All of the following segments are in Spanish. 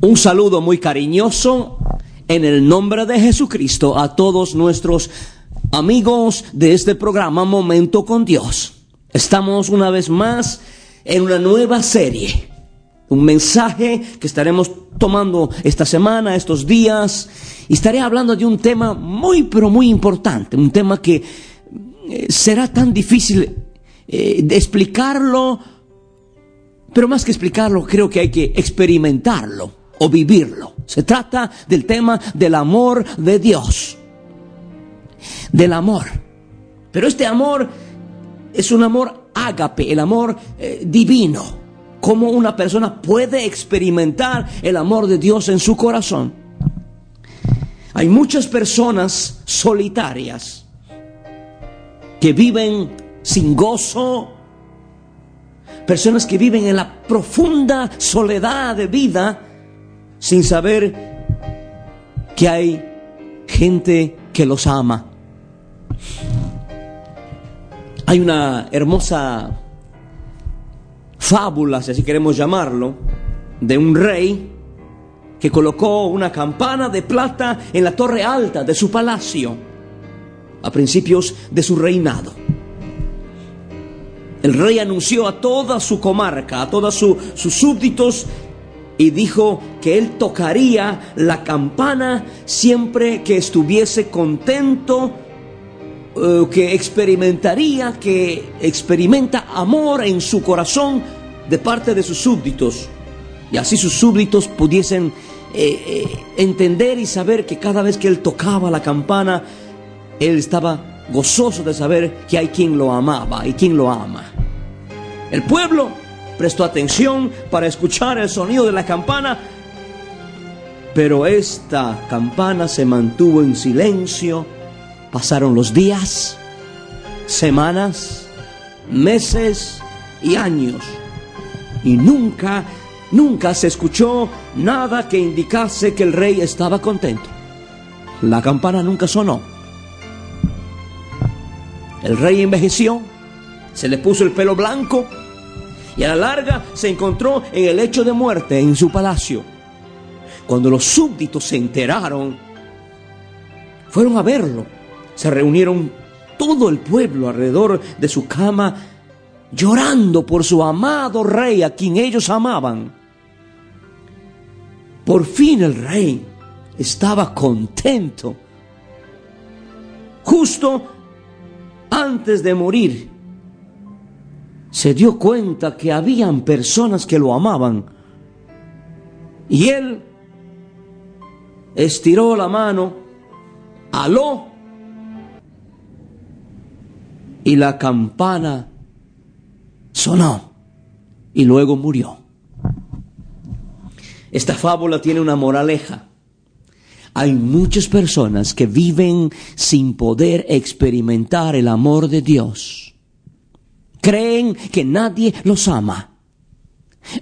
Un saludo muy cariñoso en el nombre de Jesucristo a todos nuestros amigos de este programa Momento con Dios. Estamos una vez más en una nueva serie, un mensaje que estaremos tomando esta semana, estos días, y estaré hablando de un tema muy, pero muy importante, un tema que eh, será tan difícil eh, de explicarlo, pero más que explicarlo, creo que hay que experimentarlo o vivirlo. Se trata del tema del amor de Dios. Del amor. Pero este amor es un amor ágape, el amor eh, divino. Cómo una persona puede experimentar el amor de Dios en su corazón. Hay muchas personas solitarias que viven sin gozo, personas que viven en la profunda soledad de vida sin saber que hay gente que los ama. Hay una hermosa fábula, si así queremos llamarlo, de un rey que colocó una campana de plata en la torre alta de su palacio a principios de su reinado. El rey anunció a toda su comarca, a todos su, sus súbditos, y dijo que él tocaría la campana siempre que estuviese contento, eh, que experimentaría, que experimenta amor en su corazón de parte de sus súbditos. Y así sus súbditos pudiesen eh, eh, entender y saber que cada vez que él tocaba la campana, él estaba gozoso de saber que hay quien lo amaba y quien lo ama. El pueblo prestó atención para escuchar el sonido de la campana, pero esta campana se mantuvo en silencio. Pasaron los días, semanas, meses y años, y nunca, nunca se escuchó nada que indicase que el rey estaba contento. La campana nunca sonó. El rey envejeció, se le puso el pelo blanco, y a la larga se encontró en el lecho de muerte en su palacio. Cuando los súbditos se enteraron, fueron a verlo. Se reunieron todo el pueblo alrededor de su cama, llorando por su amado rey a quien ellos amaban. Por fin el rey estaba contento. Justo antes de morir, se dio cuenta que habían personas que lo amaban. Y él estiró la mano, aló, y la campana sonó y luego murió. Esta fábula tiene una moraleja. Hay muchas personas que viven sin poder experimentar el amor de Dios creen que nadie los ama.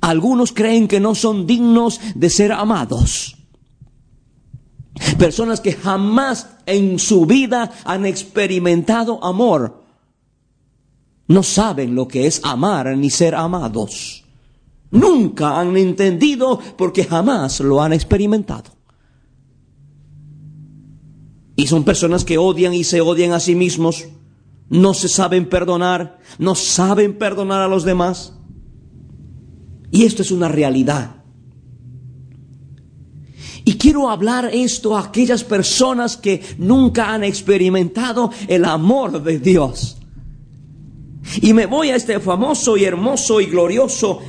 Algunos creen que no son dignos de ser amados. Personas que jamás en su vida han experimentado amor. No saben lo que es amar ni ser amados. Nunca han entendido porque jamás lo han experimentado. Y son personas que odian y se odian a sí mismos no se saben perdonar, no saben perdonar a los demás. Y esto es una realidad. Y quiero hablar esto a aquellas personas que nunca han experimentado el amor de Dios. Y me voy a este famoso y hermoso y glorioso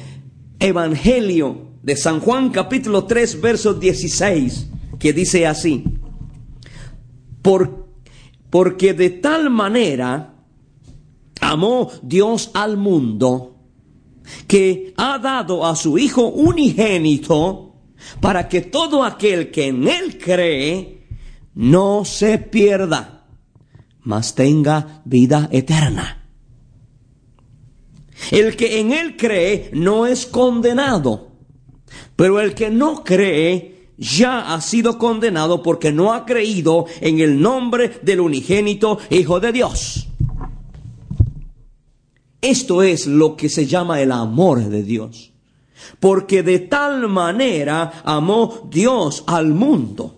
Evangelio de San Juan capítulo 3 verso 16, que dice así, por porque de tal manera amó Dios al mundo que ha dado a su Hijo unigénito para que todo aquel que en Él cree no se pierda, mas tenga vida eterna. El que en Él cree no es condenado, pero el que no cree ya ha sido condenado porque no ha creído en el nombre del unigénito Hijo de Dios. Esto es lo que se llama el amor de Dios. Porque de tal manera amó Dios al mundo.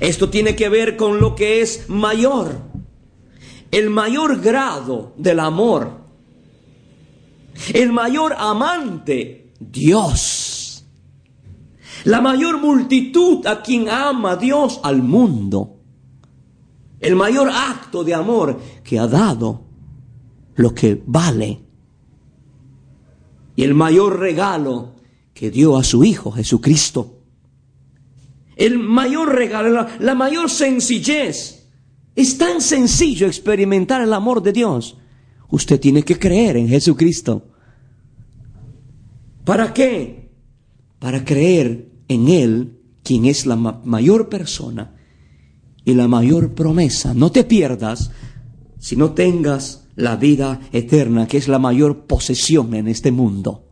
Esto tiene que ver con lo que es mayor. El mayor grado del amor. El mayor amante, Dios. La mayor multitud a quien ama Dios al mundo. El mayor acto de amor que ha dado lo que vale. Y el mayor regalo que dio a su Hijo Jesucristo. El mayor regalo, la, mayor sencillez. Es tan sencillo experimentar el amor de Dios. Usted tiene que creer en Jesucristo. ¿Para qué? Para creer en Él, quien es la ma mayor persona y la mayor promesa. No te pierdas si no tengas la vida eterna, que es la mayor posesión en este mundo.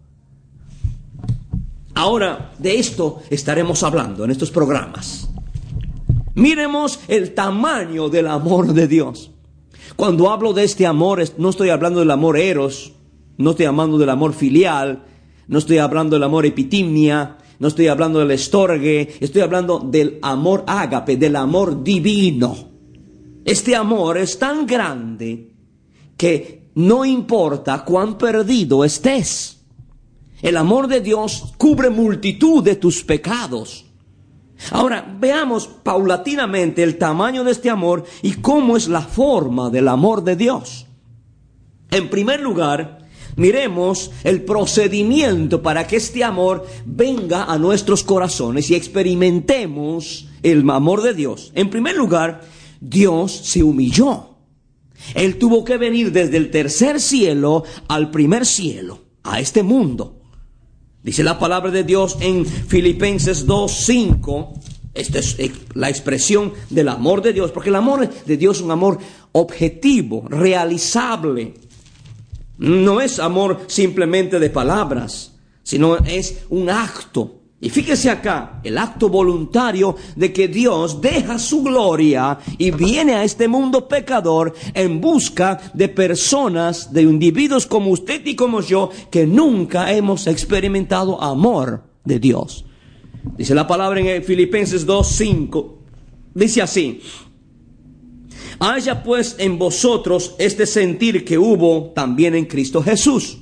Ahora, de esto estaremos hablando en estos programas. Miremos el tamaño del amor de Dios. Cuando hablo de este amor, no estoy hablando del amor eros, no estoy hablando del amor filial, no estoy hablando del amor epitimia, no estoy hablando del estorgue, estoy hablando del amor ágape, del amor divino. Este amor es tan grande que no importa cuán perdido estés. El amor de Dios cubre multitud de tus pecados. Ahora veamos paulatinamente el tamaño de este amor y cómo es la forma del amor de Dios. En primer lugar, miremos el procedimiento para que este amor venga a nuestros corazones y experimentemos el amor de Dios. En primer lugar, Dios se humilló. Él tuvo que venir desde el tercer cielo al primer cielo, a este mundo. Dice la palabra de Dios en Filipenses 2.5. Esta es la expresión del amor de Dios, porque el amor de Dios es un amor objetivo, realizable. No es amor simplemente de palabras, sino es un acto y fíjese acá, el acto voluntario de que Dios deja su gloria y viene a este mundo pecador en busca de personas, de individuos como usted y como yo, que nunca hemos experimentado amor de Dios. Dice la palabra en Filipenses 2.5, dice así, haya pues en vosotros este sentir que hubo también en Cristo Jesús,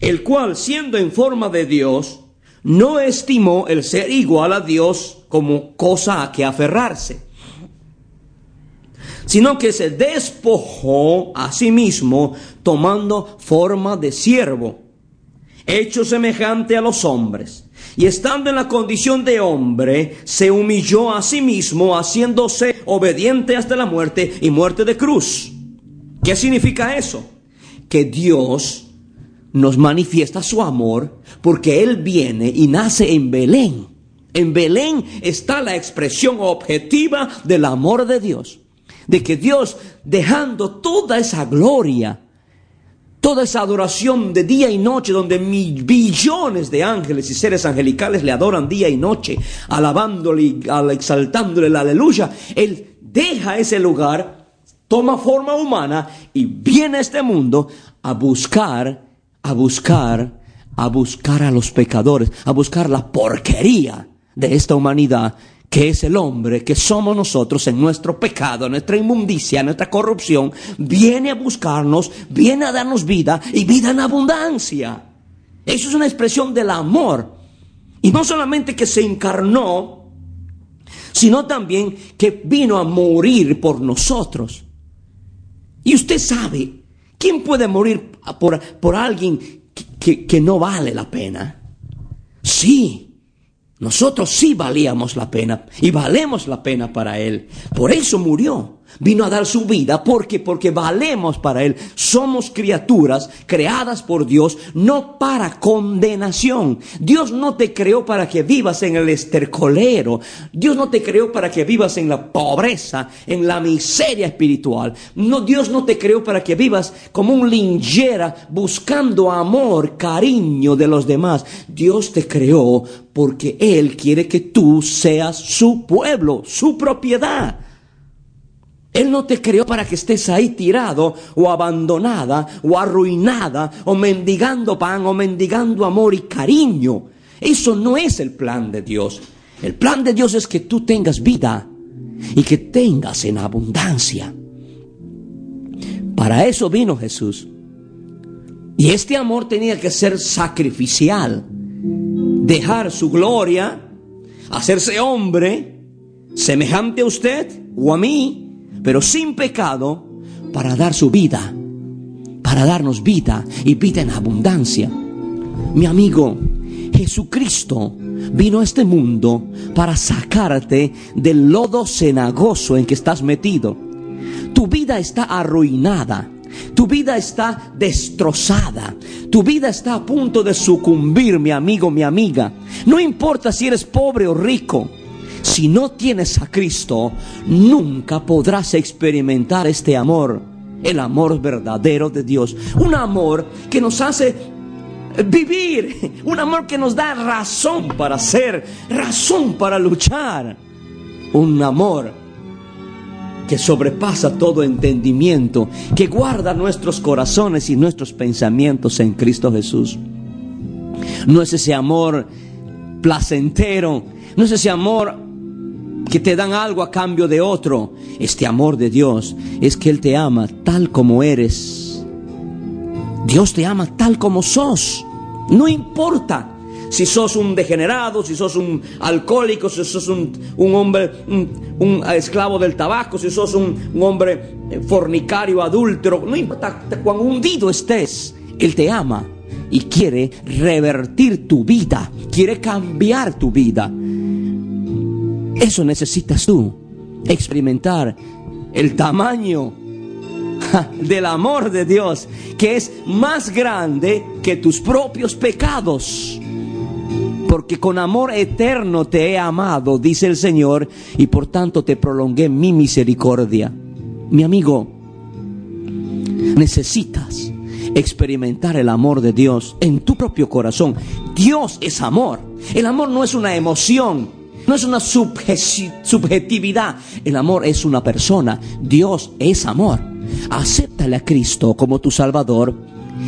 el cual siendo en forma de Dios, no estimó el ser igual a Dios como cosa a que aferrarse, sino que se despojó a sí mismo tomando forma de siervo, hecho semejante a los hombres, y estando en la condición de hombre, se humilló a sí mismo, haciéndose obediente hasta la muerte y muerte de cruz. ¿Qué significa eso? Que Dios nos manifiesta su amor porque Él viene y nace en Belén. En Belén está la expresión objetiva del amor de Dios. De que Dios, dejando toda esa gloria, toda esa adoración de día y noche, donde billones de ángeles y seres angelicales le adoran día y noche, alabándole, exaltándole la aleluya, Él deja ese lugar, toma forma humana y viene a este mundo a buscar a buscar, a buscar a los pecadores, a buscar la porquería de esta humanidad que es el hombre, que somos nosotros en nuestro pecado, nuestra inmundicia, nuestra corrupción, viene a buscarnos, viene a darnos vida y vida en abundancia. Eso es una expresión del amor. Y no solamente que se encarnó, sino también que vino a morir por nosotros. Y usted sabe ¿Quién puede morir por, por alguien que, que, no vale la pena? Sí, nosotros sí valíamos la pena y valemos la pena para Él. Por eso murió. Vino a dar su vida porque porque valemos para él. Somos criaturas creadas por Dios no para condenación. Dios no te creó para que vivas en el estercolero. Dios no te creó para que vivas en la pobreza, en la miseria espiritual. No Dios no te creó para que vivas como un linjera buscando amor, cariño de los demás. Dios te creó porque él quiere que tú seas su pueblo, su propiedad. Él no te creó para que estés ahí tirado o abandonada o arruinada o mendigando pan o mendigando amor y cariño. Eso no es el plan de Dios. El plan de Dios es que tú tengas vida y que tengas en abundancia. Para eso vino Jesús. Y este amor tenía que ser sacrificial. Dejar su gloria, hacerse hombre, semejante a usted o a mí, pero sin pecado, para dar su vida, para darnos vida y vida en abundancia. Mi amigo, Jesucristo vino a este mundo para sacarte del lodo cenagoso en que estás metido. Tu vida está arruinada. Tu vida está destrozada. Tu vida está a punto de sucumbir, mi amigo, mi amiga. No importa si eres pobre o rico. Si no tienes a Cristo, nunca podrás experimentar este amor, el amor verdadero de Dios. Un amor que nos hace vivir, un amor que nos da razón para ser, razón para luchar. Un amor que sobrepasa todo entendimiento, que guarda nuestros corazones y nuestros pensamientos en Cristo Jesús. No es ese amor placentero, no es ese amor que te dan algo a cambio de otro. Este amor de Dios es que Él te ama tal como eres. Dios te ama tal como sos. No importa si sos un degenerado, si sos un alcohólico, si sos un, hombre, un, esclavo del tabaco, si sos un, un hombre fornicario, adúltero. No importa cuán hundido estés, Él te ama y quiere revertir tu vida, quiere cambiar tu vida. Eso necesitas tú, experimentar el tamaño del amor de Dios, que es más grande que tus propios pecados. Porque con amor eterno te he amado, dice el Señor, y por tanto te prolongué mi misericordia. Mi amigo, necesitas experimentar el amor de Dios en tu propio corazón. Dios es amor. El amor no es una emoción. No es una subjetividad. El amor es una persona. Dios es amor. Acéptale a Cristo como tu Salvador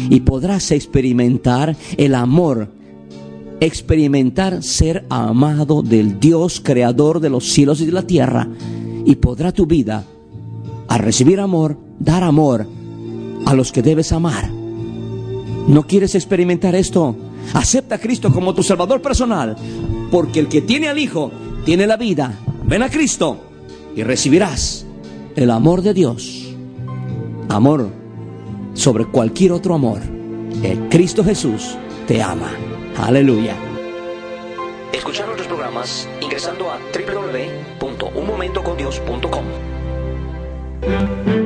y podrás experimentar el amor. Experimentar ser amado del Dios creador de los cielos y de la tierra. Y podrá tu vida, al recibir amor, dar amor a los que debes amar. ¿No quieres experimentar esto? Acepta a Cristo como tu Salvador personal, porque el que tiene al Hijo tiene la vida. Ven a Cristo y recibirás el amor de Dios. Amor sobre cualquier otro amor. El Cristo Jesús te ama. Aleluya. Escuchar nuestros programas ingresando a www.unmomentocondios.com.